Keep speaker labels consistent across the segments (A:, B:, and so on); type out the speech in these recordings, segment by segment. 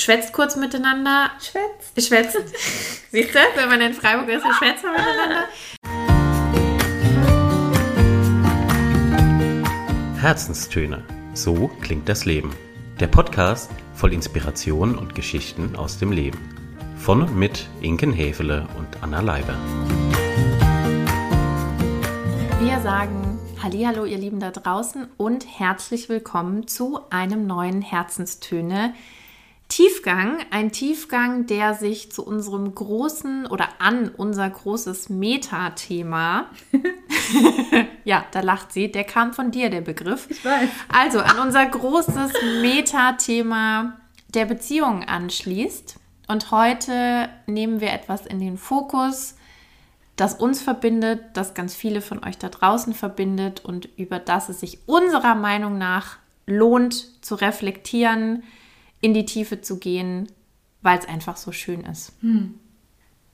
A: schwätzt kurz miteinander.
B: Schwätzt.
A: Schwätzt. Siehst du, wenn man in Freiburg ist, dann schwätzt man miteinander.
C: Herzenstöne. So klingt das Leben. Der Podcast voll Inspiration und Geschichten aus dem Leben. Von und mit Inken Hefele und Anna Leiber.
A: Wir sagen Hallihallo, ihr Lieben da draußen und herzlich willkommen zu einem neuen Herzenstöne Tiefgang. Ein Tiefgang, der sich zu unserem großen oder an unser großes Metathema, ja, da lacht sie, der kam von dir, der Begriff.
B: Ich weiß.
A: Also an unser großes Metathema der Beziehung anschließt. Und heute nehmen wir etwas in den Fokus, das uns verbindet, das ganz viele von euch da draußen verbindet und über das es sich unserer Meinung nach lohnt zu reflektieren, in die Tiefe zu gehen, weil es einfach so schön ist. Hm.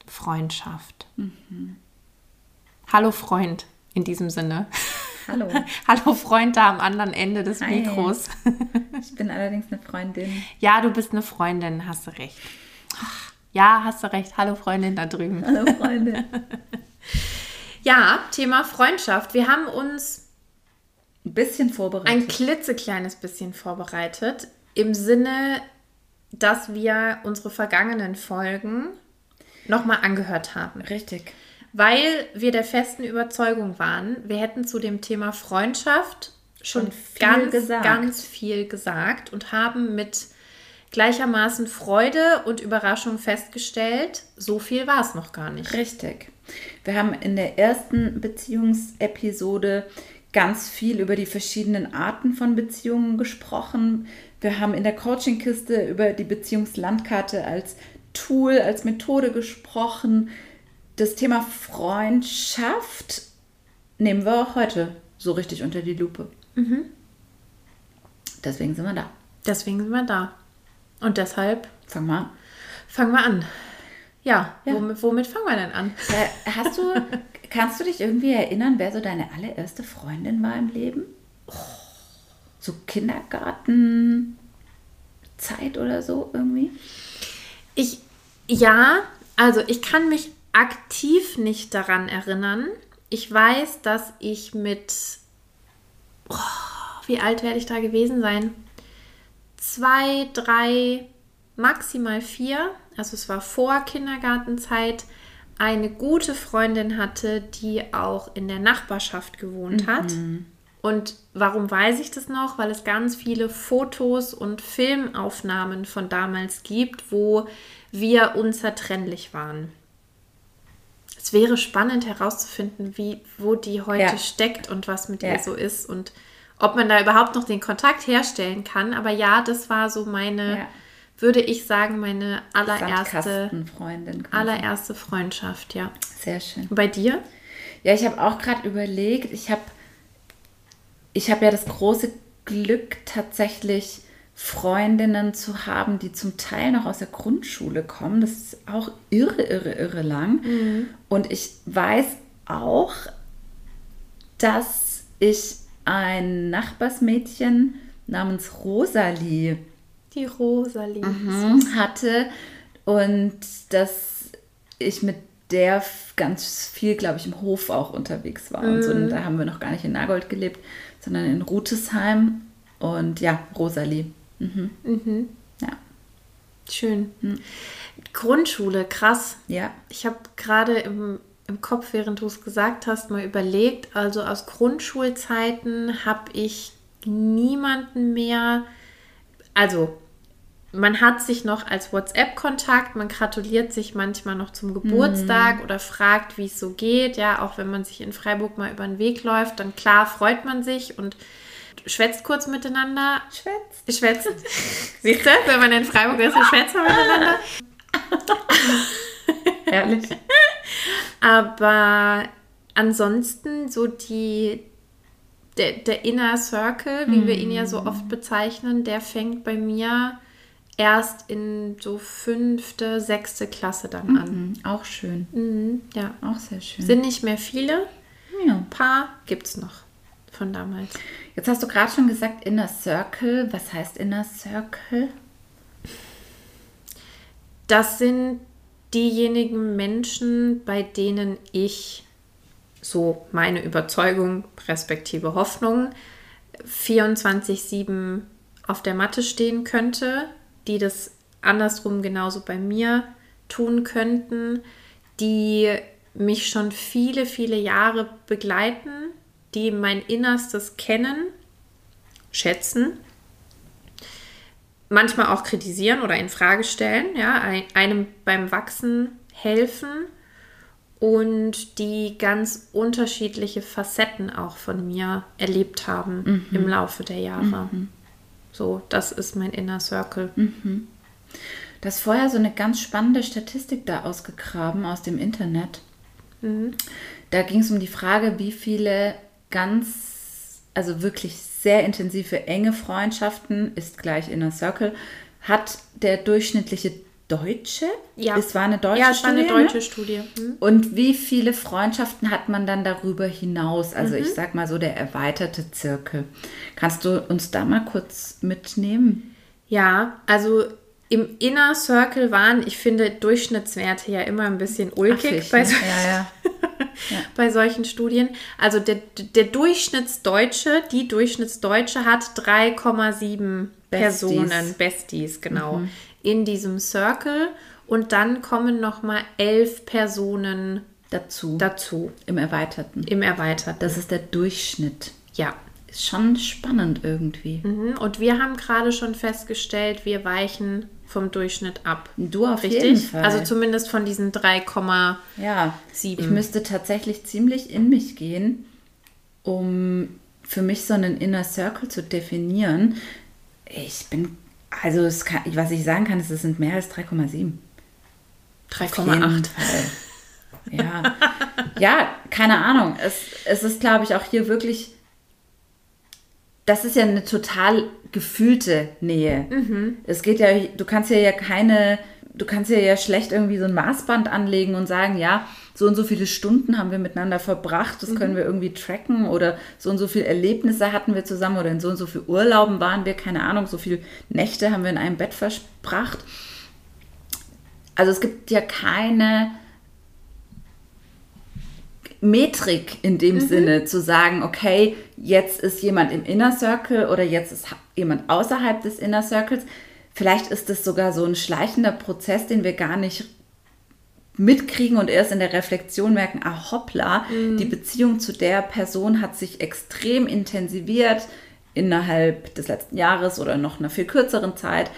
A: Freundschaft. Mhm. Hallo Freund in diesem Sinne.
B: Hallo.
A: Hallo Freund da am anderen Ende des Hi. Mikros.
B: ich bin allerdings eine Freundin.
A: Ja, du bist eine Freundin, hast du recht. Ja, hast du recht. Hallo Freundin da drüben.
B: Hallo Freundin.
A: ja, Thema Freundschaft. Wir haben uns
B: ein bisschen vorbereitet.
A: Ein klitzekleines bisschen vorbereitet im Sinne, dass wir unsere vergangenen Folgen nochmal angehört haben.
B: Richtig.
A: Weil wir der festen Überzeugung waren, wir hätten zu dem Thema Freundschaft schon viel ganz, gesagt. ganz viel gesagt und haben mit gleichermaßen Freude und Überraschung festgestellt, so viel war es noch gar nicht.
B: Richtig. Wir haben in der ersten Beziehungsepisode ganz viel über die verschiedenen Arten von Beziehungen gesprochen. Wir haben in der Coaching-Kiste über die Beziehungslandkarte als Tool, als Methode gesprochen. Das Thema Freundschaft nehmen wir auch heute so richtig unter die Lupe. Mhm. Deswegen sind wir da.
A: Deswegen sind wir da. Und deshalb.
B: Fangen wir an.
A: Fangen wir an. Ja, ja. Womit, womit, fangen wir denn an?
B: Äh, hast du, kannst du dich irgendwie erinnern, wer so deine allererste Freundin war im Leben? Oh so Kindergartenzeit oder so irgendwie?
A: Ich, ja, also ich kann mich aktiv nicht daran erinnern. Ich weiß, dass ich mit, oh, wie alt werde ich da gewesen sein? Zwei, drei, maximal vier, also es war vor Kindergartenzeit, eine gute Freundin hatte, die auch in der Nachbarschaft gewohnt hat. Und warum weiß ich das noch? Weil es ganz viele Fotos und Filmaufnahmen von damals gibt, wo wir unzertrennlich waren. Es wäre spannend herauszufinden, wie, wo die heute ja. steckt und was mit ja. ihr so ist und ob man da überhaupt noch den Kontakt herstellen kann. Aber ja, das war so meine, ja. würde ich sagen, meine allererste
B: Freundin.
A: Allererste Freundschaft, ja.
B: Sehr schön.
A: Und bei dir?
B: Ja, ich habe auch gerade überlegt, ich habe ich habe ja das große Glück, tatsächlich Freundinnen zu haben, die zum Teil noch aus der Grundschule kommen. Das ist auch irre, irre, irre lang. Mhm. Und ich weiß auch, dass ich ein Nachbarsmädchen namens Rosalie,
A: die Rosalie
B: mhm, hatte und dass ich mit der ganz viel, glaube ich, im Hof auch unterwegs war. Mhm. Und so, und da haben wir noch gar nicht in Nagold gelebt sondern in Rutesheim. Und ja, Rosalie. Mhm.
A: Mhm.
B: Ja.
A: Schön. Mhm. Grundschule, krass.
B: Ja.
A: Ich habe gerade im, im Kopf, während du es gesagt hast, mal überlegt. Also aus Grundschulzeiten habe ich niemanden mehr. Also man hat sich noch als WhatsApp-Kontakt, man gratuliert sich manchmal noch zum Geburtstag mhm. oder fragt, wie es so geht. Ja, auch wenn man sich in Freiburg mal über den Weg läuft, dann klar freut man sich und schwätzt kurz miteinander.
B: Schwätzt.
A: Schwätzt. Siehst du, wenn man in Freiburg ist, schwätzt man miteinander.
B: Herrlich.
A: Aber ansonsten so die, der, der Inner Circle, wie mm. wir ihn ja so oft bezeichnen, der fängt bei mir erst in so fünfte, sechste Klasse dann mhm, an.
B: Auch schön.
A: Mhm, ja.
B: Auch sehr schön.
A: Sind nicht mehr viele.
B: Ja.
A: Ein paar gibt es noch von damals.
B: Jetzt hast du gerade schon gesagt Inner Circle. Was heißt Inner Circle?
A: das sind diejenigen Menschen, bei denen ich so meine Überzeugung, respektive Hoffnung, 24-7 auf der Matte stehen könnte, die das andersrum genauso bei mir tun könnten, die mich schon viele, viele Jahre begleiten, die mein Innerstes kennen, schätzen, manchmal auch kritisieren oder in Frage stellen, ja, einem beim Wachsen helfen und die ganz unterschiedliche Facetten auch von mir erlebt haben mhm. im Laufe der Jahre. Mhm. So, das ist mein Inner Circle. Mhm.
B: Du hast vorher so eine ganz spannende Statistik da ausgegraben aus dem Internet. Mhm. Da ging es um die Frage, wie viele ganz, also wirklich sehr intensive, enge Freundschaften ist gleich Inner Circle hat der durchschnittliche Deutsche?
A: Ja.
B: Es war eine deutsche
A: ja, es
B: Studie.
A: War eine deutsche ne? Studie.
B: Mhm. Und wie viele Freundschaften hat man dann darüber hinaus? Also mhm. ich sag mal so der erweiterte Zirkel. Kannst du uns da mal kurz mitnehmen?
A: Ja, also im Inner Circle waren, ich finde, Durchschnittswerte ja immer ein bisschen ulkig Affig, bei, so ja, ja. ja. bei solchen Studien. Also der, der Durchschnittsdeutsche, die Durchschnittsdeutsche hat 3,7 Personen, Besties, genau, mhm. In diesem Circle. Und dann kommen nochmal elf Personen
B: dazu.
A: dazu.
B: Im Erweiterten.
A: Im Erweiterten.
B: Das ist der Durchschnitt.
A: Ja.
B: Ist schon spannend irgendwie.
A: Mhm. Und wir haben gerade schon festgestellt, wir weichen vom Durchschnitt ab.
B: Du auf Richtig? jeden Fall.
A: Also zumindest von diesen 3,7.
B: Ja, ich müsste tatsächlich ziemlich in mich gehen, um für mich so einen Inner Circle zu definieren. Ich bin, also kann, was ich sagen kann, ist, es sind mehr als 3,7.
A: 3,8.
B: Ja. ja, keine Ahnung. Es, es ist, glaube ich, auch hier wirklich das ist ja eine total gefühlte Nähe. Mhm. Es geht ja, du kannst ja, ja keine, du kannst ja, ja schlecht irgendwie so ein Maßband anlegen und sagen, ja, so und so viele Stunden haben wir miteinander verbracht, das mhm. können wir irgendwie tracken oder so und so viele Erlebnisse hatten wir zusammen oder in so und so viel Urlauben waren wir, keine Ahnung, so viele Nächte haben wir in einem Bett verbracht. Also es gibt ja keine Metrik in dem mhm. Sinne zu sagen, okay, jetzt ist jemand im Inner Circle oder jetzt ist jemand außerhalb des Inner Circles. Vielleicht ist es sogar so ein schleichender Prozess, den wir gar nicht mitkriegen und erst in der Reflexion merken, ah hoppla, mhm. die Beziehung zu der Person hat sich extrem intensiviert innerhalb des letzten Jahres oder noch einer viel kürzeren Zeit.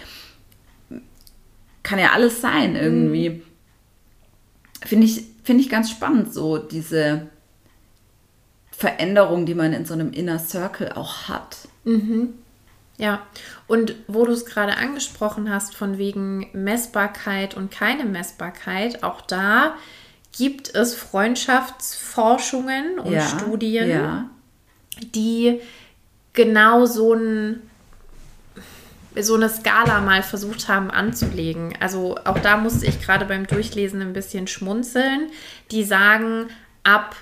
B: Kann ja alles sein irgendwie. Mhm. Finde ich finde ich ganz spannend, so diese Veränderung, die man in so einem Inner Circle auch hat.
A: Mhm. Ja, und wo du es gerade angesprochen hast, von wegen Messbarkeit und keine Messbarkeit, auch da gibt es Freundschaftsforschungen und ja, Studien, ja. die genau so ein so eine Skala mal versucht haben anzulegen. Also auch da musste ich gerade beim Durchlesen ein bisschen schmunzeln. Die sagen, ab,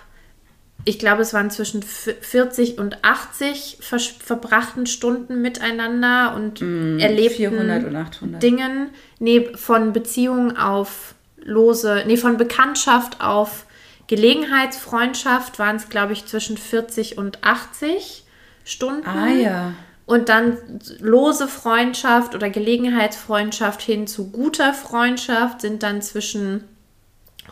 A: ich glaube, es waren zwischen 40 und 80 ver verbrachten Stunden miteinander und mm, erlebten
B: 400 und 800.
A: Dingen, nee, von Beziehungen auf lose, nee, von Bekanntschaft auf Gelegenheitsfreundschaft waren es, glaube ich, zwischen 40 und 80 Stunden.
B: Ah ja.
A: Und dann lose Freundschaft oder Gelegenheitsfreundschaft hin zu guter Freundschaft sind dann zwischen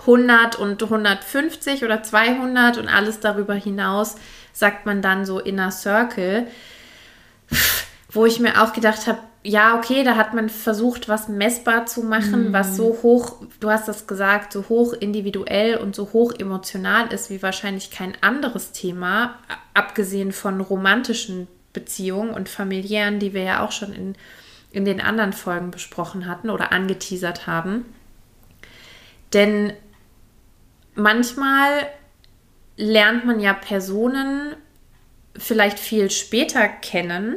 A: 100 und 150 oder 200 und alles darüber hinaus sagt man dann so Inner Circle, wo ich mir auch gedacht habe, ja, okay, da hat man versucht, was messbar zu machen, mm. was so hoch, du hast das gesagt, so hoch individuell und so hoch emotional ist wie wahrscheinlich kein anderes Thema, abgesehen von romantischen Beziehungen und familiären, die wir ja auch schon in, in den anderen Folgen besprochen hatten oder angeteasert haben. Denn manchmal lernt man ja Personen vielleicht viel später kennen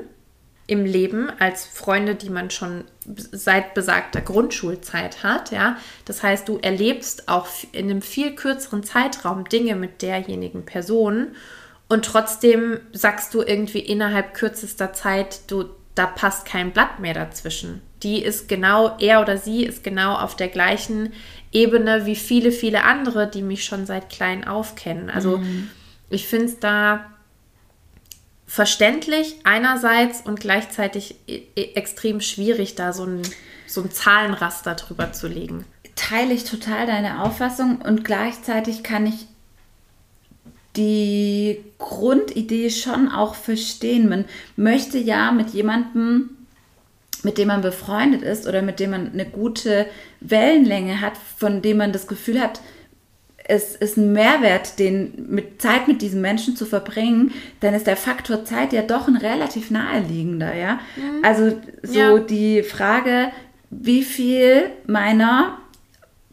A: im Leben als Freunde, die man schon seit besagter Grundschulzeit hat, ja. Das heißt, du erlebst auch in einem viel kürzeren Zeitraum Dinge mit derjenigen Person und trotzdem sagst du irgendwie innerhalb kürzester Zeit, du, da passt kein Blatt mehr dazwischen. die ist genau, er oder sie ist genau auf der gleichen Ebene wie viele, viele andere, die mich schon seit klein auf kennen. Also mhm. ich finde es da verständlich einerseits und gleichzeitig e, e, extrem schwierig, da so ein, so ein Zahlenraster drüber zu legen.
B: Teile ich total deine Auffassung und gleichzeitig kann ich die Grundidee schon auch verstehen. Man möchte ja mit jemandem, mit dem man befreundet ist oder mit dem man eine gute Wellenlänge hat, von dem man das Gefühl hat, es ist ein Mehrwert, den mit Zeit mit diesem Menschen zu verbringen, dann ist der Faktor Zeit ja doch ein relativ naheliegender, ja. Mhm. Also so ja. die Frage, wie viel meiner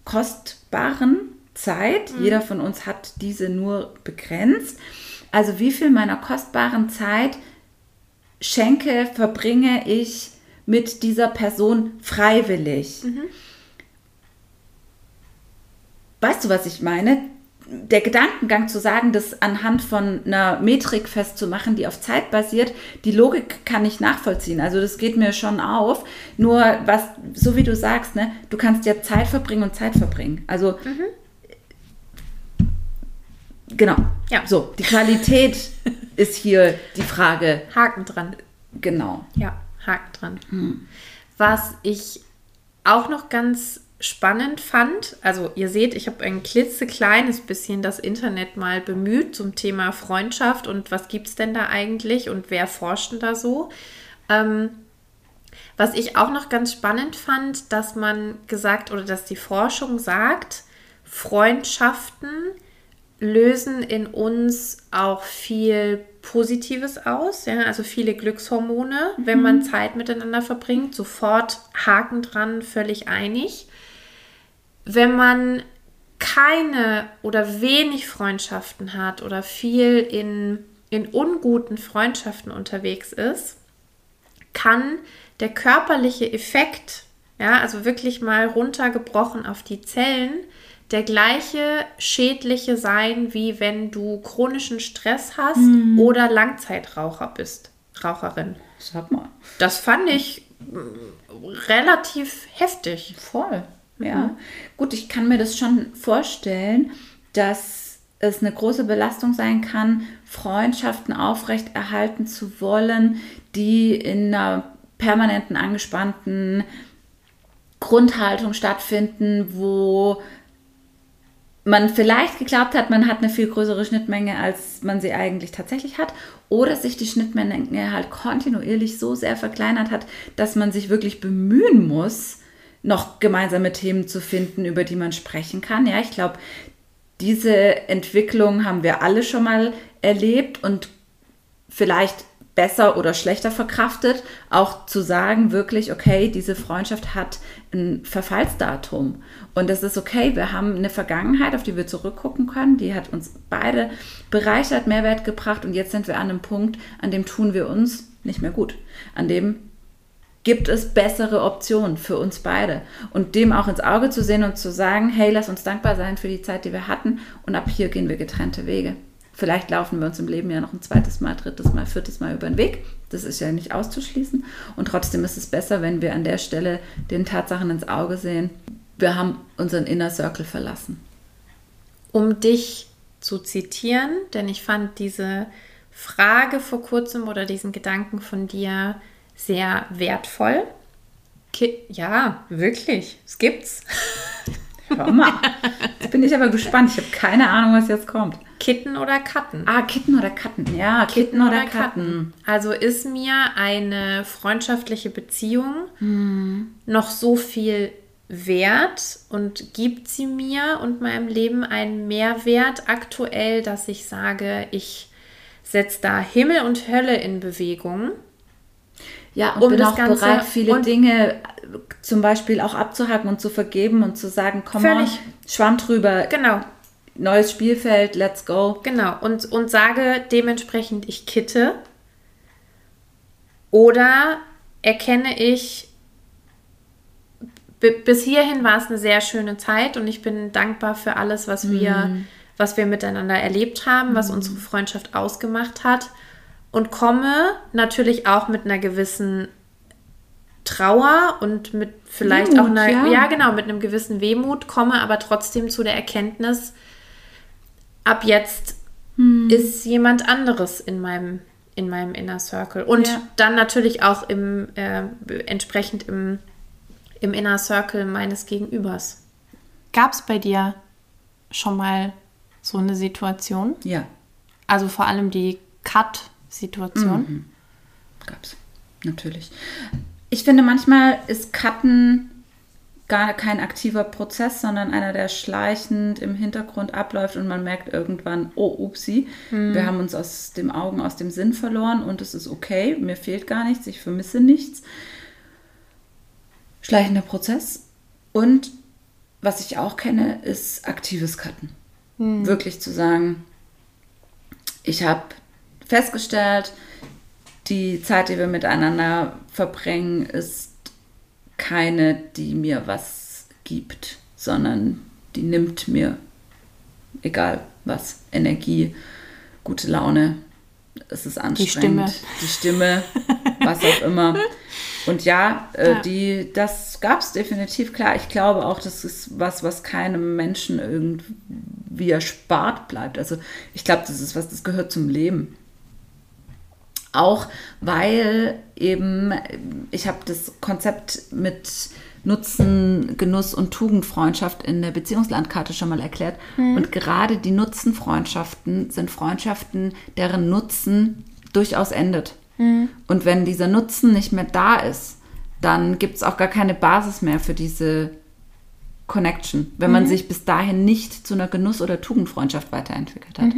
B: kostbaren Zeit, mhm. jeder von uns hat diese nur begrenzt, also wie viel meiner kostbaren Zeit schenke, verbringe ich mit dieser Person freiwillig. Mhm. Weißt du, was ich meine? Der Gedankengang zu sagen, das anhand von einer Metrik festzumachen, die auf Zeit basiert, die Logik kann ich nachvollziehen. Also das geht mir schon auf. Nur was, so wie du sagst, ne, du kannst ja Zeit verbringen und Zeit verbringen. Also mhm. Genau. Ja. So, die Qualität ist hier die Frage.
A: Haken dran.
B: Genau.
A: Ja, Haken dran. Hm. Was ich auch noch ganz spannend fand, also ihr seht, ich habe ein klitzekleines bisschen das Internet mal bemüht zum Thema Freundschaft und was gibt es denn da eigentlich und wer forscht denn da so. Ähm, was ich auch noch ganz spannend fand, dass man gesagt oder dass die Forschung sagt, Freundschaften lösen in uns auch viel Positives aus, ja, also viele Glückshormone, mhm. wenn man Zeit miteinander verbringt, sofort Haken dran, völlig einig. Wenn man keine oder wenig Freundschaften hat oder viel in, in unguten Freundschaften unterwegs ist, kann der körperliche Effekt, ja, also wirklich mal runtergebrochen auf die Zellen, der gleiche schädliche sein, wie wenn du chronischen Stress hast mhm. oder Langzeitraucher bist, Raucherin.
B: Sag mal.
A: Das fand ich mm, relativ heftig.
B: Voll. Ja. Mhm. Gut, ich kann mir das schon vorstellen, dass es eine große Belastung sein kann, Freundschaften aufrechterhalten zu wollen, die in einer permanenten angespannten Grundhaltung stattfinden, wo man vielleicht geglaubt hat, man hat eine viel größere Schnittmenge, als man sie eigentlich tatsächlich hat, oder sich die Schnittmenge halt kontinuierlich so sehr verkleinert hat, dass man sich wirklich bemühen muss, noch gemeinsame Themen zu finden, über die man sprechen kann. Ja, ich glaube, diese Entwicklung haben wir alle schon mal erlebt und vielleicht besser oder schlechter verkraftet, auch zu sagen, wirklich, okay, diese Freundschaft hat ein Verfallsdatum. Und das ist okay, wir haben eine Vergangenheit, auf die wir zurückgucken können, die hat uns beide bereichert, Mehrwert gebracht und jetzt sind wir an einem Punkt, an dem tun wir uns nicht mehr gut, an dem gibt es bessere Optionen für uns beide. Und dem auch ins Auge zu sehen und zu sagen, hey, lass uns dankbar sein für die Zeit, die wir hatten und ab hier gehen wir getrennte Wege. Vielleicht laufen wir uns im Leben ja noch ein zweites Mal, drittes Mal, viertes Mal über den Weg. Das ist ja nicht auszuschließen. Und trotzdem ist es besser, wenn wir an der Stelle den Tatsachen ins Auge sehen. Wir haben unseren Inner Circle verlassen.
A: Um dich zu zitieren, denn ich fand diese Frage vor kurzem oder diesen Gedanken von dir sehr wertvoll. Ki ja, wirklich, es gibt's.
B: Hör mal. Jetzt bin ich aber gespannt. Ich habe keine Ahnung, was jetzt kommt.
A: Kitten oder Katten?
B: Ah, Kitten oder Katten. Ja, Kitten, Kitten oder, oder Katten. Katten.
A: Also ist mir eine freundschaftliche Beziehung hm. noch so viel wert und gibt sie mir und meinem Leben einen Mehrwert aktuell, dass ich sage, ich setze da Himmel und Hölle in Bewegung.
B: Ja, und um bin auch Ganze bereit, viele Dinge zum Beispiel auch abzuhacken und zu vergeben und zu sagen, komm on, Schwamm drüber.
A: Genau.
B: Neues Spielfeld, let's go.
A: Genau. Und, und sage dementsprechend, ich kitte. Oder erkenne ich, bis hierhin war es eine sehr schöne Zeit und ich bin dankbar für alles, was wir, mm. was wir miteinander erlebt haben, was mm. unsere Freundschaft ausgemacht hat und komme natürlich auch mit einer gewissen Trauer und mit vielleicht
B: Wehmut,
A: auch einer,
B: ja.
A: ja. genau, mit einem gewissen Wehmut komme, aber trotzdem zu der Erkenntnis, ab jetzt
B: Hm.
A: ist jemand anderes in meinem, in meinem Inner Circle. Und
B: Ja.
A: dann natürlich auch im, äh, entsprechend im, im Inner Circle meines Gegenübers. Gab es bei dir schon mal so eine Situation?
B: Ja,
A: Also vor allem die Cut-Situation?
B: gab's. Natürlich. Ich finde, manchmal ist Cutten gar kein aktiver Prozess, sondern einer, der schleichend im Hintergrund abläuft und man merkt irgendwann, oh, upsi, wir haben uns aus dem Augen, aus dem Sinn verloren und es ist okay, mir fehlt gar nichts, ich vermisse nichts. Schleichender Prozess. Und was ich auch kenne, ist aktives Cutten. Wirklich zu sagen, ich habe festgestellt, die Zeit, die wir miteinander verbringen, ist keine, die mir was gibt, sondern die nimmt mir, egal was, Energie, gute Laune. Es ist anstrengend.
A: Stimme.
B: Die Stimme, was auch immer. Und ja, äh,
A: Ja.
B: Die, das gab es definitiv, klar. Ich glaube auch, das ist was, was keinem Menschen irgendwie erspart bleibt. Also ich glaube, das ist was, das gehört zum Leben. Auch weil eben, ich habe das Konzept mit Nutzen, Genuss und Tugendfreundschaft in der Beziehungslandkarte schon mal erklärt. Und gerade die Nutzenfreundschaften sind Freundschaften, deren Nutzen durchaus endet. Und wenn dieser Nutzen nicht mehr da ist, dann gibt es auch gar keine Basis mehr für diese Connection, wenn man sich bis dahin nicht zu einer Genuss- oder Tugendfreundschaft weiterentwickelt hat.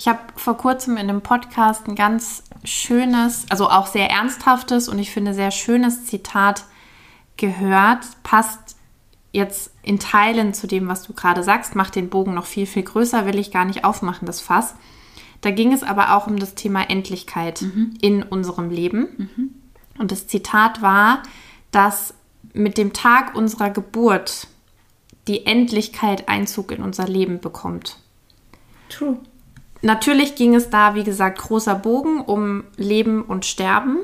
A: Ich habe vor kurzem in einem Podcast ein ganz schönes, also auch sehr ernsthaftes und ich finde sehr schönes Zitat gehört. Passt jetzt in Teilen zu dem, was du gerade sagst, macht den Bogen noch viel, viel größer, will ich gar nicht aufmachen, das Fass. Da ging es aber auch um das Thema Endlichkeit in unserem Leben. Und das Zitat war, dass mit dem Tag unserer Geburt die Endlichkeit Einzug in unser Leben bekommt.
B: True.
A: Natürlich ging es da, wie gesagt, großer Bogen um Leben und Sterben.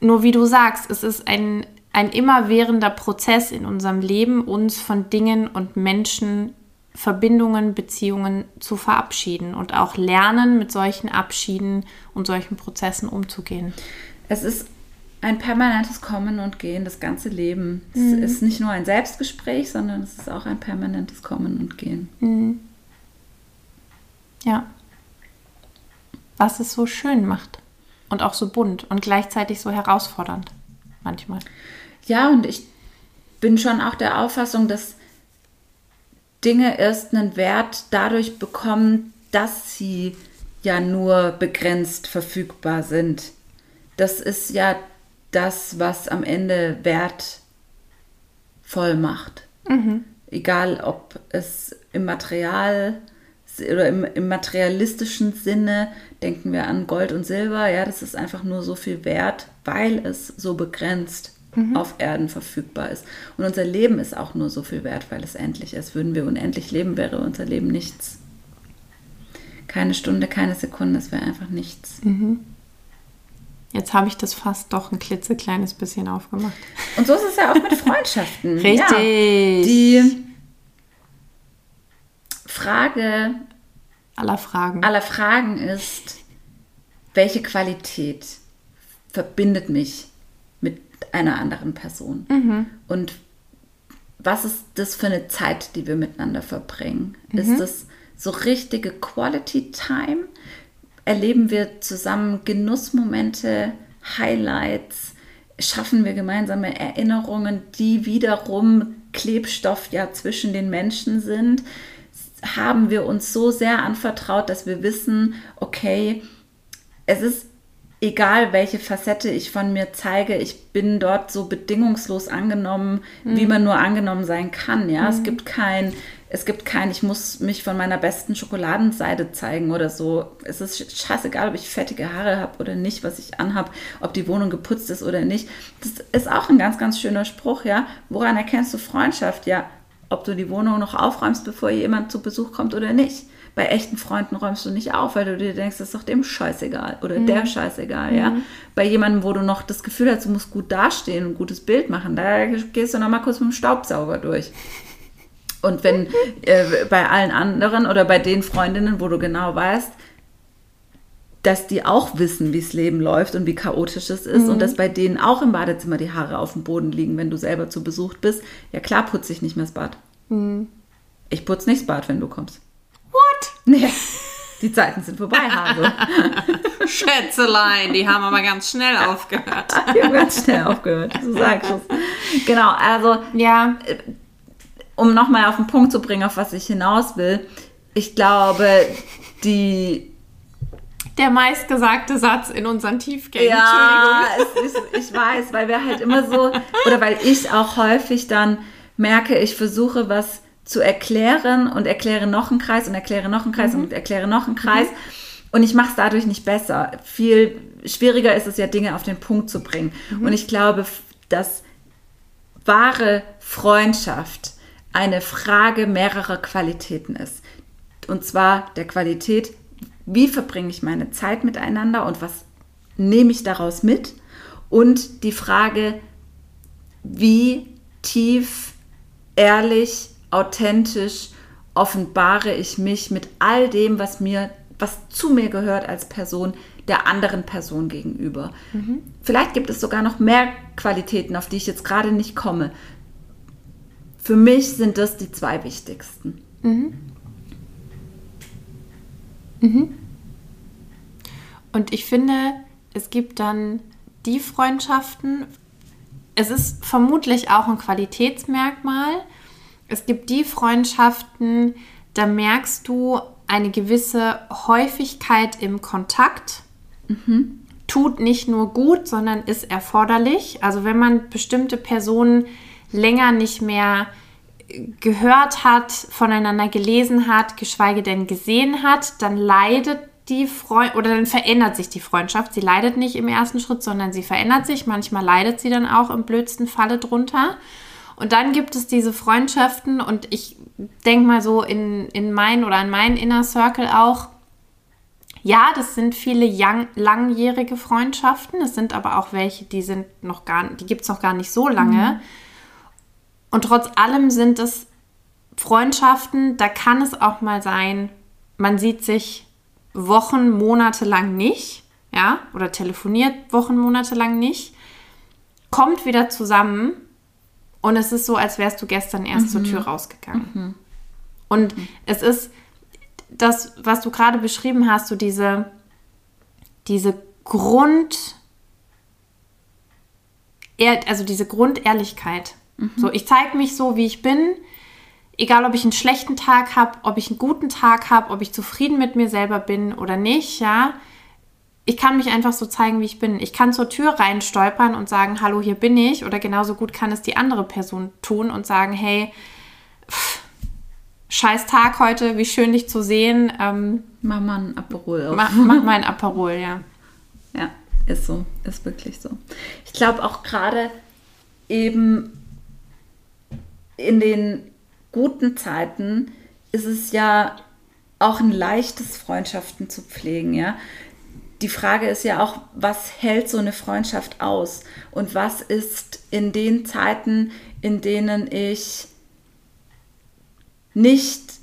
A: Nur wie du sagst, es ist ein, ein immerwährender Prozess in unserem Leben, uns von Dingen und Menschen, Verbindungen, Beziehungen zu verabschieden und auch lernen, mit solchen Abschieden und solchen Prozessen umzugehen.
B: Es ist ein permanentes Kommen und Gehen, das ganze Leben. Es
A: Mhm.
B: ist nicht nur ein Selbstgespräch, sondern es ist auch ein permanentes Kommen und Gehen.
A: Ja. Was es so schön macht und auch so bunt und gleichzeitig so herausfordernd manchmal.
B: Ja, und ich bin schon auch der Auffassung, dass Dinge erst einen Wert dadurch bekommen, dass sie ja nur begrenzt verfügbar sind. Das ist ja das, was am Ende wertvoll macht. Egal, ob es im Material oder im, im materialistischen Sinne denken wir an Gold und Silber. Ja, das ist einfach nur so viel wert, weil es so begrenzt auf Erden verfügbar ist. Und unser Leben ist auch nur so viel wert, weil es endlich ist. Würden wir unendlich leben, wäre unser Leben nichts. Keine Stunde, keine Sekunde, es wäre einfach nichts.
A: Jetzt habe ich das fast doch ein klitzekleines bisschen aufgemacht.
B: Und so ist es ja auch mit Freundschaften.
A: Richtig.
B: Ja, die Frage
A: Aller Fragen.
B: aller Fragen ist, welche Qualität verbindet mich mit einer anderen Person? Und was ist das für eine Zeit, die wir miteinander verbringen? Ist das so richtige Quality Time? Erleben wir zusammen Genussmomente, Highlights? Schaffen wir gemeinsame Erinnerungen, die wiederum Klebstoff ja zwischen den Menschen sind? Haben wir uns so sehr anvertraut, dass wir wissen, okay, es ist egal, welche Facette ich von mir zeige, ich bin dort so bedingungslos angenommen, wie man nur angenommen sein kann. Ja, es gibt kein, es gibt kein, ich muss mich von meiner besten Schokoladenseite zeigen oder so. Es ist scheißegal, ob ich fettige Haare habe oder nicht, was ich anhab, ob die Wohnung geputzt ist oder nicht. Das ist auch ein ganz, ganz schöner Spruch, ja. Woran erkennst du Freundschaft? Ja, ob du die Wohnung noch aufräumst, bevor jemand zu Besuch kommt oder nicht. bei echten Freunden räumst du nicht auf, weil du dir denkst, das ist doch dem scheißegal oder der scheißegal, ja. Bei jemandem, wo du noch das Gefühl hast, du musst gut dastehen und ein gutes Bild machen, da gehst du noch mal kurz mit dem Staubsauger durch. Und wenn äh, bei allen anderen oder bei den Freundinnen, wo du genau weißt, dass die auch wissen, wie das Leben läuft und wie chaotisch es ist und dass bei denen auch im Badezimmer die Haare auf dem Boden liegen, wenn du selber zu Besuch bist, ja klar putze ich nicht mehr das Bad. Ich putze nicht das Bad, wenn du kommst.
A: What?
B: Nee, die Zeiten sind vorbei, Hase.
A: Schätzelein, die haben aber ganz schnell aufgehört.
B: Ich habe ganz schnell aufgehört, so sagst du es. Genau, also
A: Ja,
B: um nochmal auf den Punkt zu bringen, auf was ich hinaus will, ich glaube, die
A: der meistgesagte Satz in unseren Tiefgängen.
B: Ja, es ist, ich weiß, weil wir halt immer so, oder weil ich auch häufig dann merke, ich versuche was zu erklären und erkläre noch einen Kreis und erkläre noch einen Kreis und erkläre noch einen Kreis. Und ich mache es dadurch nicht besser. Viel schwieriger ist es ja, Dinge auf den Punkt zu bringen. Und ich glaube, dass wahre Freundschaft eine Frage mehrerer Qualitäten ist. Und zwar der Qualität, wie verbringe ich meine Zeit miteinander und was nehme ich daraus mit? Und die Frage, wie tief, ehrlich, authentisch offenbare ich mich mit all dem, was mir, was zu mir gehört als Person, der anderen Person gegenüber. Vielleicht gibt es sogar noch mehr Qualitäten, auf die ich jetzt gerade nicht komme. Für mich sind das die zwei wichtigsten.
A: Und ich finde, es gibt dann die Freundschaften, es ist vermutlich auch ein Qualitätsmerkmal. Es gibt die Freundschaften, da merkst du eine gewisse Häufigkeit im Kontakt. Tut nicht nur gut, sondern ist erforderlich. Also wenn man bestimmte Personen länger nicht mehr gehört hat, voneinander gelesen hat, geschweige denn gesehen hat, dann leidet die Freundschaft oder dann verändert sich die Freundschaft. Sie leidet nicht im ersten Schritt, sondern sie verändert sich. Manchmal leidet sie dann auch im blödsten Falle drunter. Und dann gibt es diese Freundschaften und ich denke mal so in, in meinen oder in meinen Inner Circle auch, ja, das sind viele young, langjährige Freundschaften. Es sind aber auch welche, die sind noch gar, die gibt es noch gar nicht so lange. Und trotz allem sind es Freundschaften, da kann es auch mal sein, man sieht sich Wochen, Monate lang nicht, ja, oder telefoniert Wochen, Monate lang nicht, kommt wieder zusammen und es ist so, als wärst du gestern erst zur Tür rausgegangen. Und es ist das, was du gerade beschrieben hast, so diese, diese Grund, also diese Grundehrlichkeit. So, ich zeige mich so, wie ich bin, egal ob ich einen schlechten Tag habe, ob ich einen guten Tag habe, ob ich zufrieden mit mir selber bin oder nicht, ja. Ich kann mich einfach so zeigen, wie ich bin. Ich kann zur Tür reinstolpern und sagen, hallo, hier bin ich. Oder genauso gut kann es die andere Person tun und sagen, hey, pff, scheiß Tag heute, wie schön dich zu sehen. Ähm,
B: Mach mal ein Aperol auf.
A: mach, mach mal ein Aperol, ja.
B: Ja, ist so, ist wirklich so. Ich glaube auch gerade eben in den guten Zeiten ist es ja auch ein leichtes, Freundschaften zu pflegen, ja. Die Frage ist ja auch, was hält so eine Freundschaft aus? Und was ist in den Zeiten, in denen ich nicht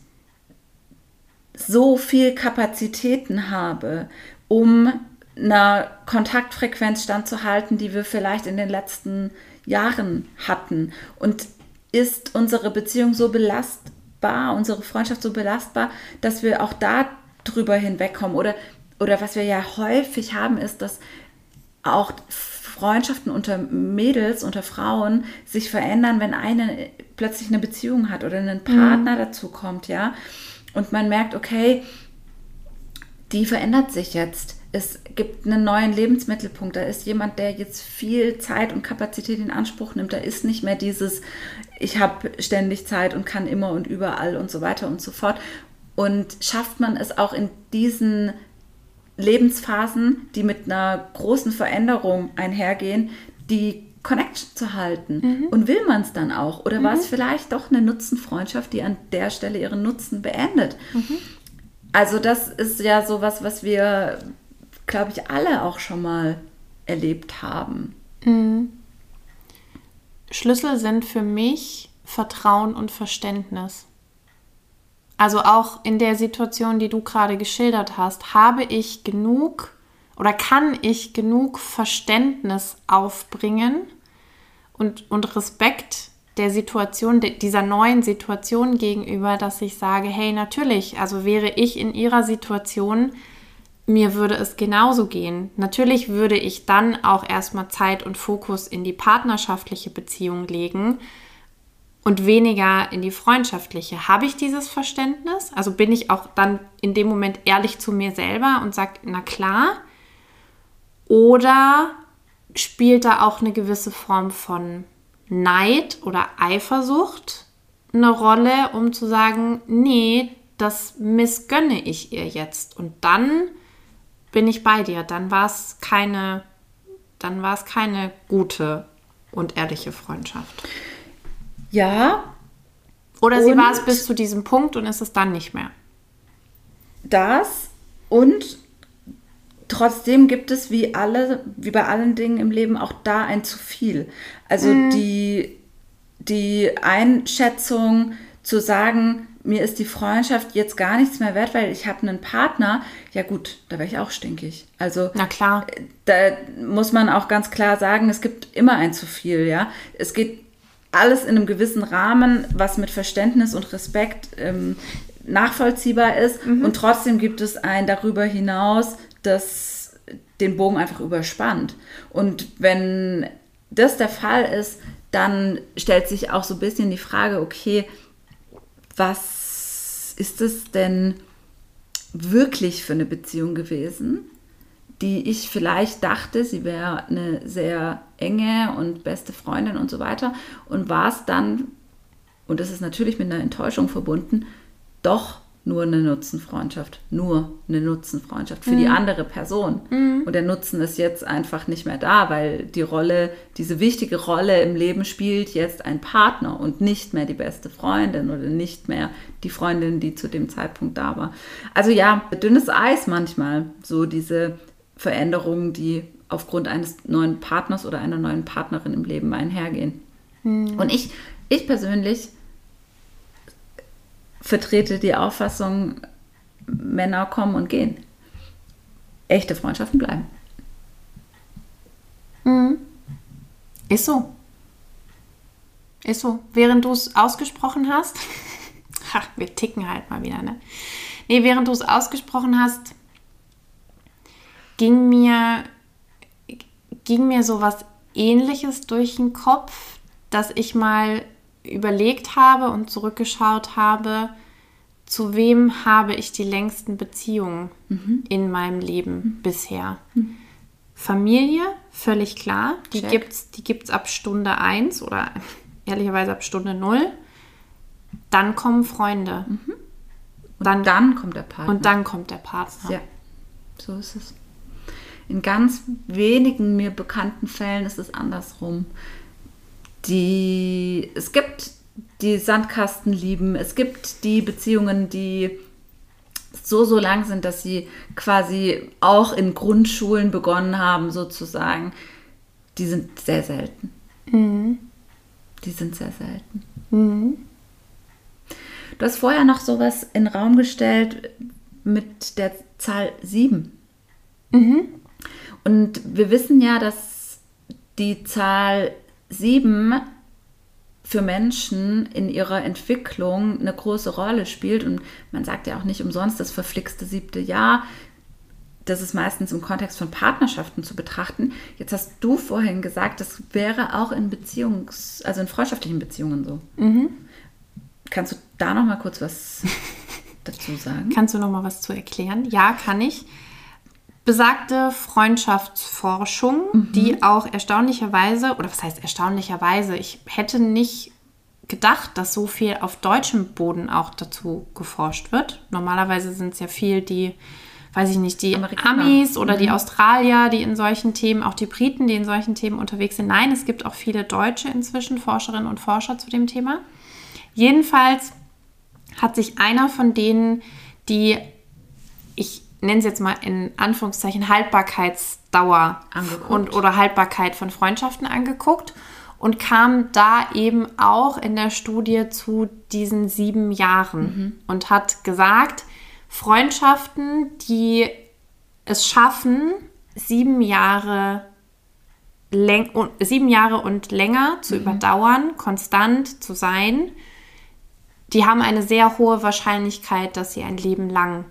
B: so viel Kapazitäten habe, um einer Kontaktfrequenz standzuhalten, die wir vielleicht in den letzten Jahren hatten. Und ist unsere Beziehung so belastbar, unsere Freundschaft so belastbar, dass wir auch da drüber hinwegkommen? Oder, oder was wir ja häufig haben, ist, dass auch Freundschaften unter Mädels, unter Frauen sich verändern, wenn eine plötzlich eine Beziehung hat oder ein Partner dazu kommt, ja. Und man merkt, okay, die verändert sich jetzt. Es gibt einen neuen Lebensmittelpunkt. Da ist jemand, der jetzt viel Zeit und Kapazität in Anspruch nimmt. Da ist nicht mehr dieses, ich habe ständig Zeit und kann immer und überall und so weiter und so fort. Und schafft man es auch in diesen Lebensphasen, die mit einer großen Veränderung einhergehen, die Connection zu halten. Und will man es dann auch? Oder war es vielleicht doch eine Nutzenfreundschaft, die an der Stelle ihren Nutzen beendet? Also das ist ja sowas, was wir, glaube ich, alle auch schon mal erlebt haben.
A: Schlüssel sind für mich Vertrauen und Verständnis. Also auch in der Situation, die du gerade geschildert hast, habe ich genug oder kann ich genug Verständnis aufbringen und, und Respekt der Situation, dieser neuen Situation gegenüber, dass ich sage, hey, natürlich, also wäre ich in ihrer Situation, mir würde es genauso gehen. Natürlich würde ich dann auch erstmal Zeit und Fokus in die partnerschaftliche Beziehung legen und weniger in die freundschaftliche. Habe ich dieses Verständnis? Also bin ich auch dann in dem Moment ehrlich zu mir selber und sage, na klar? Oder spielt da auch eine gewisse Form von Neid oder Eifersucht eine Rolle, um zu sagen, nee, das missgönne ich ihr jetzt. Und dann bin ich bei dir. Dann war es keine, dann war es keine gute und ehrliche Freundschaft.
B: Ja.
A: Oder sie war es bis zu diesem Punkt und ist es dann nicht mehr.
B: Das und trotzdem gibt es wie alle, wie bei allen Dingen im Leben auch da ein zu viel. Also mhm. die, die Einschätzung zu sagen, mir ist die Freundschaft jetzt gar nichts mehr wert, weil ich habe einen Partner. Ja gut, da wäre ich auch stinkig. Also
A: na klar,
B: da muss man auch ganz klar sagen, es gibt immer ein zu viel. Ja, es geht alles in einem gewissen Rahmen, was mit Verständnis und Respekt ähm, nachvollziehbar ist. Mhm. Und trotzdem gibt es ein darüber hinaus, das den Bogen einfach überspannt. Und wenn das der Fall ist, dann stellt sich auch so ein bisschen die Frage, okay, was ist es denn wirklich für eine Beziehung gewesen, die ich vielleicht dachte, sie wäre eine sehr enge und beste Freundin und so weiter? Und war es dann, und das ist natürlich mit einer Enttäuschung verbunden, doch nur eine Nutzenfreundschaft, nur eine Nutzenfreundschaft für mhm. die andere Person. Mhm. Und der Nutzen ist jetzt einfach nicht mehr da, weil die Rolle, diese wichtige Rolle im Leben spielt jetzt ein Partner und nicht mehr die beste Freundin oder nicht mehr die Freundin, die zu dem Zeitpunkt da war. Also ja, dünnes Eis manchmal, so diese Veränderungen, die aufgrund eines neuen Partners oder einer neuen Partnerin im Leben einhergehen. Mhm. Und ich, ich persönlich vertrete die Auffassung, Männer kommen und gehen. Echte Freundschaften bleiben.
A: Mhm. Ist so. Ist so. Während du es ausgesprochen hast, ha, wir ticken halt mal wieder, ne? Nee, während du es ausgesprochen hast, ging mir, ging mir so was ähnliches durch den Kopf, dass ich mal überlegt habe und zurückgeschaut habe, zu wem habe ich die längsten Beziehungen mhm. in meinem Leben mhm. bisher. Mhm. Familie, völlig klar. Die gibt es die gibt's ab Stunde 1 oder ehrlicherweise ab Stunde 0. Dann kommen Freunde.
B: Mhm. Und dann, dann kommt der Partner.
A: Und dann kommt der Partner.
B: Ja, so ist es. In ganz wenigen mir bekannten Fällen ist es andersrum die, es gibt die Sandkastenlieben, es gibt die Beziehungen, die so, so lang sind, dass sie quasi auch in Grundschulen begonnen haben, sozusagen. Die sind sehr selten. Mhm. Die sind sehr selten. Mhm. Du hast vorher noch sowas in den Raum gestellt mit der Zahl 7. Mhm. Und wir wissen ja, dass die Zahl sieben für Menschen in ihrer Entwicklung eine große Rolle spielt. Und man sagt ja auch nicht umsonst das verflixte siebte Jahr. Das ist meistens im Kontext von Partnerschaften zu betrachten. Jetzt hast du vorhin gesagt, das wäre auch in Beziehungs-, also in freundschaftlichen Beziehungen so. Mhm. Kannst du da noch mal kurz was dazu sagen?
A: Kannst du noch mal was zu erklären? Ja, kann ich besagte Freundschaftsforschung, mhm. die auch erstaunlicherweise, oder was heißt erstaunlicherweise, ich hätte nicht gedacht, dass so viel auf deutschem Boden auch dazu geforscht wird. Normalerweise sind es ja viel die, weiß ich nicht, die Amerikaner. Amis oder mhm. die Australier, die in solchen Themen, auch die Briten, die in solchen Themen unterwegs sind. Nein, es gibt auch viele Deutsche inzwischen, Forscherinnen und Forscher zu dem Thema. Jedenfalls hat sich einer von denen, die nenne es jetzt mal in Anführungszeichen, Haltbarkeitsdauer
B: Angeguckt.
A: und oder Haltbarkeit von Freundschaften angeguckt und kam da eben auch in der Studie zu diesen sieben Jahren und hat gesagt, Freundschaften, die es schaffen, sieben Jahre, läng und, sieben Jahre und länger zu überdauern, konstant zu sein, die haben eine sehr hohe Wahrscheinlichkeit, dass sie ein Leben lang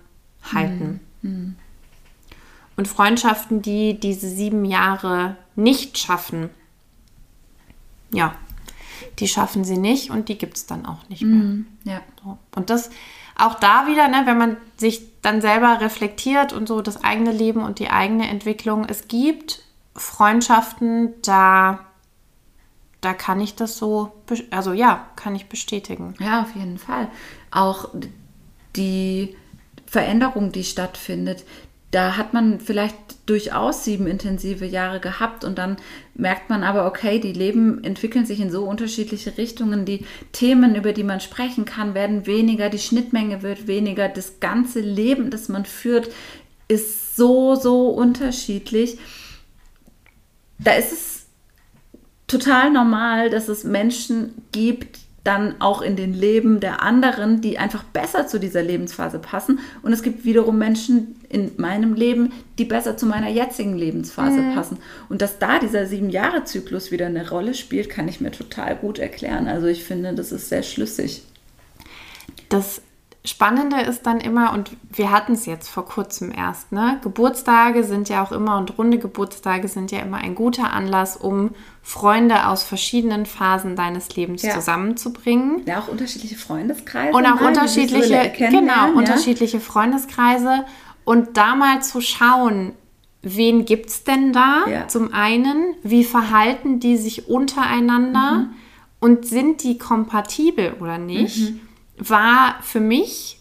A: halten. Und Freundschaften, die diese sieben Jahre nicht schaffen, ja, die schaffen sie nicht und die gibt es dann auch nicht mehr.
B: Ja.
A: So. Und das auch da wieder, ne, wenn man sich dann selber reflektiert und so das eigene Leben und die eigene Entwicklung, es gibt Freundschaften, da, da kann ich das so, also ja, kann ich bestätigen.
B: Ja, auf jeden Fall. Auch die Veränderung, die stattfindet, da hat man vielleicht durchaus sieben intensive Jahre gehabt und dann merkt man aber, okay, die Leben entwickeln sich in so unterschiedliche Richtungen. Die Themen, über die man sprechen kann, werden weniger, die Schnittmenge wird weniger. Das ganze Leben, das man führt, ist so, so unterschiedlich. Da ist es total normal, dass es Menschen gibt, dann auch in den Leben der anderen, die einfach besser zu dieser Lebensphase passen. Und es gibt wiederum Menschen in meinem Leben, die besser zu meiner jetzigen Lebensphase passen. Und dass da dieser Sieben-Jahre-Zyklus wieder eine Rolle spielt, kann ich mir total gut erklären. Also ich finde, das ist sehr schlüssig.
A: Das Spannende ist dann immer, und wir hatten es jetzt vor kurzem erst, ne? Geburtstage sind ja auch immer und runde Geburtstage sind ja immer ein guter Anlass, um Freunde aus verschiedenen Phasen deines Lebens
B: Ja.
A: zusammenzubringen.
B: Ja, auch unterschiedliche Freundeskreise.
A: Und auch
B: ne, die
A: unterschiedliche,
B: Kennenlernen,
A: genau,
B: ja.
A: unterschiedliche Freundeskreise. Und da mal zu schauen, wen gibt es denn da?
B: Ja.
A: Zum einen, wie verhalten die sich untereinander
B: Mhm.
A: und sind die kompatibel oder nicht?
B: Mhm.
A: War für mich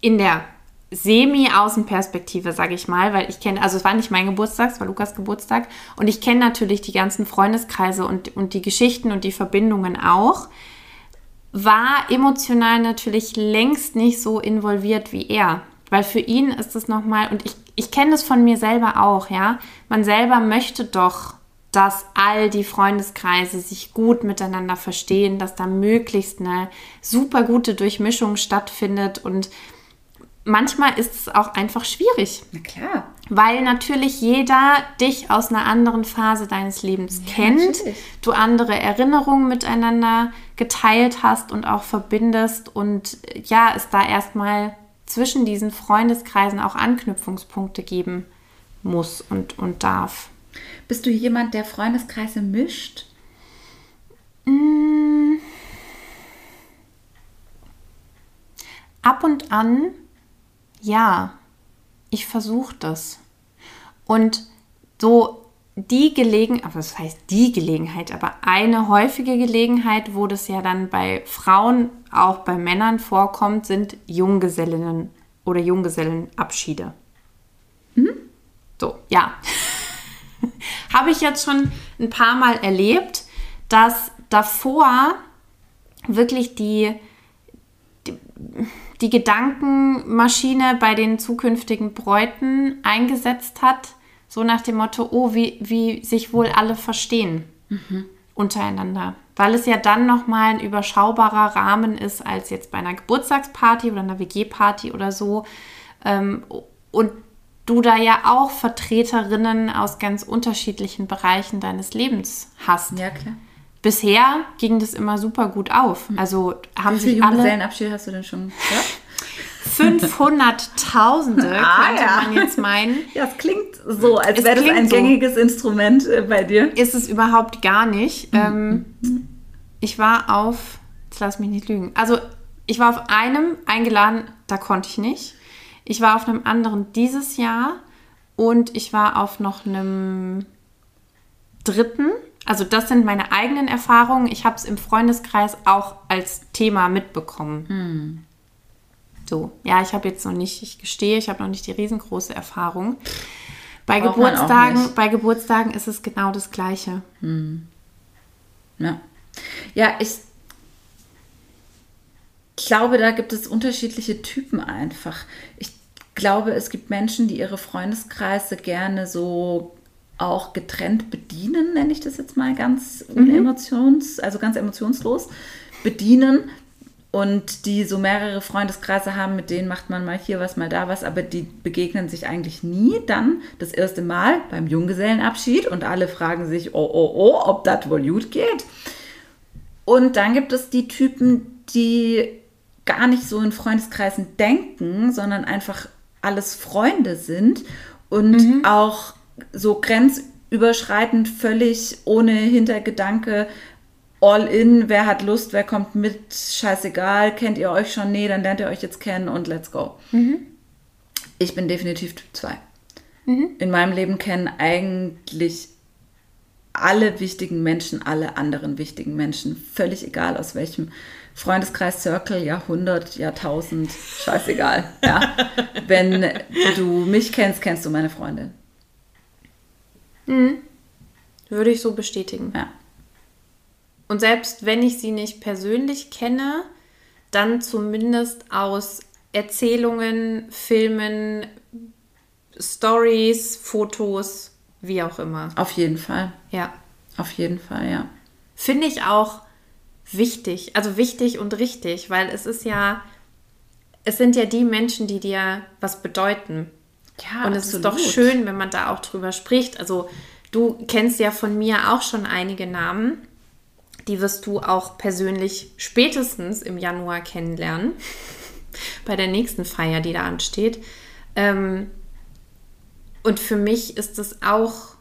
A: in der Semi-Außenperspektive, sage ich mal, weil ich kenne, also es war nicht mein Geburtstag, es war Lukas Geburtstag. Und ich kenne natürlich die ganzen Freundeskreise und, und die Geschichten und die Verbindungen auch. War emotional natürlich längst nicht so involviert wie er. Weil für ihn ist es nochmal, und ich, ich kenne das von mir selber auch, ja, man selber möchte doch, dass all die Freundeskreise sich gut miteinander verstehen, dass da möglichst eine super gute Durchmischung stattfindet und manchmal ist es auch einfach schwierig.
B: Na klar.
A: Weil natürlich jeder dich aus einer anderen Phase deines Lebens kennt,
B: natürlich.
A: du andere Erinnerungen miteinander geteilt hast und auch verbindest und ja, es da erstmal zwischen diesen Freundeskreisen auch Anknüpfungspunkte geben muss und, und darf.
B: Bist du jemand, der Freundeskreise mischt?
A: Ab und an, ja, ich versuche das. Und so die Gelegenheit, aber das heißt die Gelegenheit, aber eine häufige Gelegenheit, wo das ja dann bei Frauen, auch bei Männern vorkommt, sind Junggesellinnen oder Junggesellenabschiede. So, ja. Habe ich jetzt schon ein paar Mal erlebt, dass davor wirklich die, die Gedankenmaschine bei den zukünftigen Bräuten eingesetzt hat, so nach dem Motto, oh, wie, wie sich wohl alle verstehen untereinander. Weil es ja dann nochmal ein überschaubarer Rahmen ist, als jetzt bei einer Geburtstagsparty oder einer WG-Party oder so. Ähm, und du da ja auch Vertreterinnen aus ganz unterschiedlichen Bereichen deines Lebens hast.
B: Ja, klar.
A: Bisher ging das immer super gut auf. Also haben
B: Wie
A: sich alle
B: hast du denn schon gehört?
A: 500.000
B: Ah,
A: könnte
B: ja.
A: man jetzt meinen.
B: Ja, es klingt so, als
A: Es
B: wäre das ein
A: so.
B: gängiges Instrument äh, bei dir.
A: Ist es überhaupt gar nicht. Ähm, ich war auf, jetzt lass mich nicht lügen. Also ich war auf einem eingeladen, da konnte ich nicht. Ich war auf einem anderen dieses Jahr und ich war auf noch einem dritten. Also das sind meine eigenen Erfahrungen. Ich habe es im Freundeskreis auch als Thema mitbekommen. So, ja, ich habe jetzt noch nicht, ich gestehe, ich habe noch nicht die riesengroße Erfahrung. Bei
B: Braucht
A: Geburtstagen, bei Geburtstagen ist es genau das Gleiche.
B: Ja, ja ich glaube, da gibt es unterschiedliche Typen einfach. Ich glaube, es gibt Menschen, die ihre Freundeskreise gerne so auch getrennt bedienen, nenne ich das jetzt mal ganz unemotions, also ganz emotionslos bedienen und die so mehrere Freundeskreise haben, mit denen macht man mal hier was, mal da was, aber die begegnen sich eigentlich nie. Dann das erste Mal beim Junggesellenabschied und alle fragen sich, oh, oh, oh, ob das wohl gut geht. Und dann gibt es die Typen, die gar nicht so in Freundeskreisen denken, sondern einfach alles Freunde sind und auch so grenzüberschreitend völlig ohne Hintergedanke all in, wer hat Lust, wer kommt mit, scheißegal, kennt ihr euch schon, nee, dann lernt ihr euch jetzt kennen und let's go. Ich bin definitiv Typ 2. In meinem Leben kennen eigentlich alle wichtigen Menschen, alle anderen wichtigen Menschen, völlig egal aus welchem Freundeskreis, Circle, Jahrhundert, Jahrtausend, scheißegal. Ja. Wenn du mich kennst, kennst du meine Freundin.
A: Würde ich so bestätigen.
B: Ja.
A: Und selbst wenn ich sie nicht persönlich kenne, dann zumindest aus Erzählungen, Filmen, Stories, Fotos, wie auch immer.
B: Auf jeden Fall.
A: Ja.
B: Auf jeden Fall, ja.
A: Finde ich auch wichtig, also wichtig und richtig, weil es ist ja, es sind ja die Menschen, die dir was bedeuten.
B: Ja,
A: Und es ist doch schön, wenn man da auch drüber spricht. Also du kennst ja von mir auch schon einige Namen. Die wirst du auch persönlich spätestens im Januar kennenlernen. Bei der nächsten Feier, die da ansteht. Ähm, und für mich ist es auch,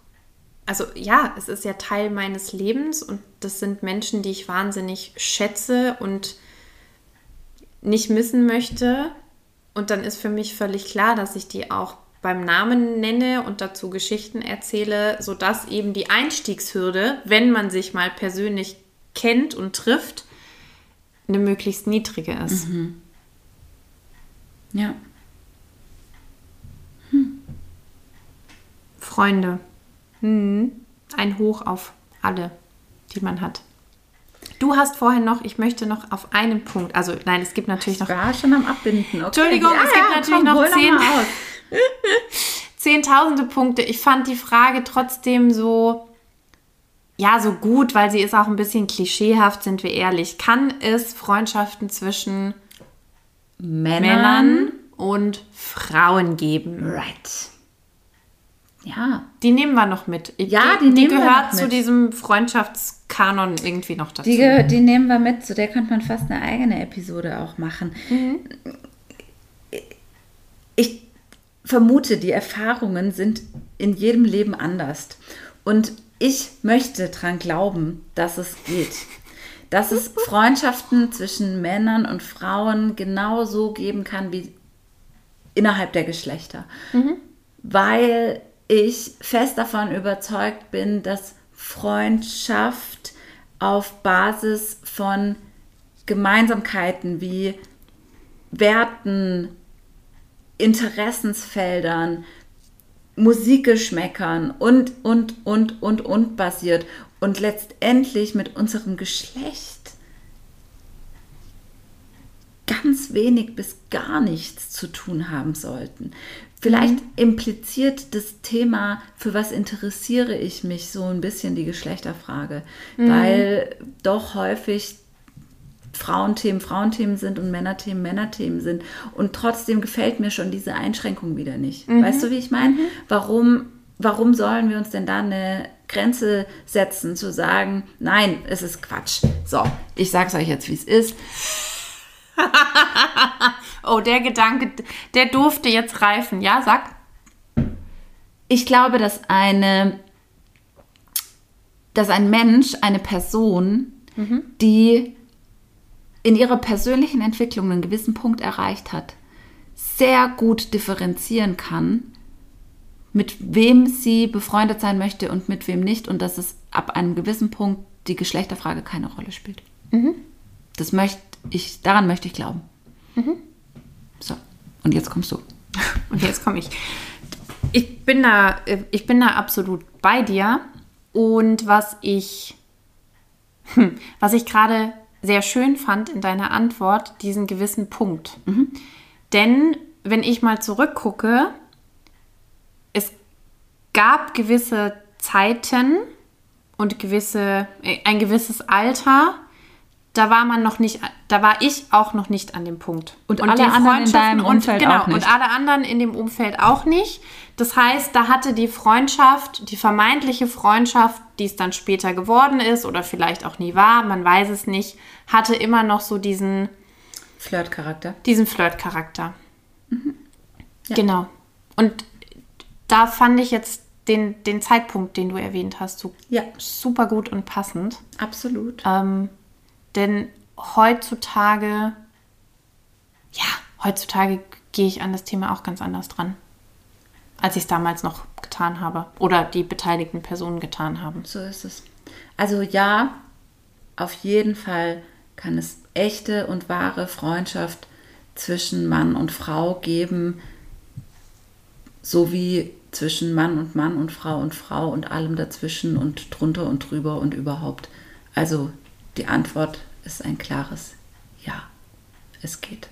A: also ja, es ist ja Teil meines Lebens und das sind Menschen, die ich wahnsinnig schätze und nicht missen möchte. Und dann ist für mich völlig klar, dass ich die auch beim Namen nenne und dazu Geschichten erzähle, sodass eben die Einstiegshürde, wenn man sich mal persönlich kennt und trifft, eine möglichst niedrige ist.
B: Ja.
A: Freunde. Mhm. Ein Hoch auf alle, die man hat. Du hast vorhin noch, ich möchte noch auf einen Punkt, also nein, es gibt natürlich noch
B: Ich war schon am Abbinden. Okay.
A: Entschuldigung, es gibt natürlich noch
B: hol
A: zehn-
B: mal aus.
A: zehntausende Punkte. Ich fand die Frage trotzdem so, ja, so gut, weil sie ist auch ein bisschen klischeehaft, sind wir ehrlich. Kann es Freundschaften zwischen
B: Männern.
A: Männern und Frauen geben?
B: Right. Ja.
A: Die nehmen wir noch mit.
B: Ja, die
A: die
B: nehmen wir
A: gehört zu
B: mit.
A: diesem Freundschaftskanon irgendwie noch dazu.
B: Die, die nehmen wir mit, zu der könnte man fast eine eigene Episode auch machen. Ich vermute, die Erfahrungen sind in jedem Leben anders. Und ich möchte daran glauben, dass es geht. Dass es Freundschaften zwischen Männern und Frauen genauso geben kann wie innerhalb der Geschlechter. Weil ich fest davon überzeugt bin, dass Freundschaft auf Basis von Gemeinsamkeiten wie Werten, Interessensfeldern, Musikgeschmäckern und, und, und, und, und basiert und letztendlich mit unserem Geschlecht ganz wenig bis gar nichts zu tun haben sollten. Vielleicht impliziert das Thema, für was interessiere ich mich, so ein bisschen die Geschlechterfrage, weil doch häufig Frauenthemen Frauenthemen sind und Männerthemen Männerthemen sind. Und trotzdem gefällt mir schon diese Einschränkung wieder nicht. Weißt du, wie ich meine? Warum, warum sollen wir uns denn da eine Grenze setzen, zu sagen, nein, es ist Quatsch. So, ich sag's euch jetzt, wie es ist.
A: Oh, der Gedanke, der durfte jetzt reifen. Ja, sag.
B: Ich glaube, dass eine, dass ein Mensch, eine Person, die in ihrer persönlichen Entwicklung einen gewissen Punkt erreicht hat, sehr gut differenzieren kann, mit wem sie befreundet sein möchte und mit wem nicht und dass es ab einem gewissen Punkt die Geschlechterfrage keine Rolle spielt. Das möchte ich, daran möchte ich glauben. So, und jetzt kommst du.
A: Und jetzt komme ich. Ich bin da, ich bin da absolut bei dir. Und was ich, hm, was ich gerade sehr schön fand in deiner Antwort, diesen gewissen Punkt. Denn wenn ich mal zurückgucke, es gab gewisse Zeiten und gewisse, äh, ein gewisses Alter, da war man noch nicht, da war ich auch noch nicht an dem Punkt.
B: Und alle anderen in deinem Umfeld
A: und, genau,
B: auch nicht.
A: Und alle anderen in dem Umfeld auch nicht. Das heißt, da hatte die Freundschaft, die vermeintliche Freundschaft, die es dann später geworden ist oder vielleicht auch nie war, man weiß es nicht, hatte immer noch so diesen
B: Flirtcharakter.
A: Diesen Flirtcharakter. Mhm. Ja. Genau. Und da fand ich jetzt den, den Zeitpunkt, den du erwähnt hast, so
B: ja.
A: super gut und passend.
B: Absolut.
A: Ähm, denn heutzutage, ja, heutzutage gehe ich an das Thema auch ganz anders dran, als ich es damals noch getan habe oder die beteiligten Personen getan haben.
B: So ist es. Also ja, auf jeden Fall kann es echte und wahre Freundschaft zwischen Mann und Frau geben, sowie zwischen Mann und Mann und Frau und Frau und allem dazwischen und drunter und drüber und überhaupt. Also die Antwort ist ein klares Ja. Es geht.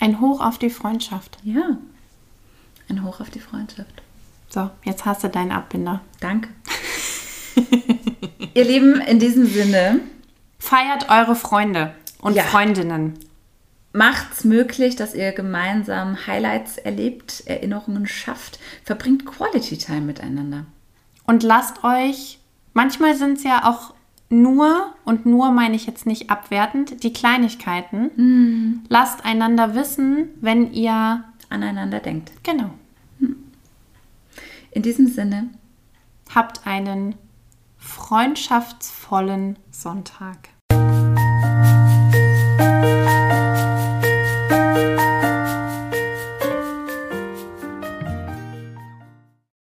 A: Ein Hoch auf die Freundschaft.
B: Ja. Ein Hoch auf die Freundschaft.
A: So, jetzt hast du deinen Abbinder.
B: Danke. Ihr Lieben, in diesem Sinne.
A: Feiert eure Freunde und ja. Freundinnen.
B: Macht's möglich, dass ihr gemeinsam Highlights erlebt, Erinnerungen schafft. Verbringt Quality Time miteinander.
A: Und lasst euch Manchmal sind es ja auch nur, und nur meine ich jetzt nicht abwertend, die Kleinigkeiten.
B: Mhm.
A: Lasst einander wissen, wenn ihr
B: aneinander denkt.
A: Genau.
B: Hm. In diesem Sinne,
A: habt einen freundschaftsvollen Sonntag.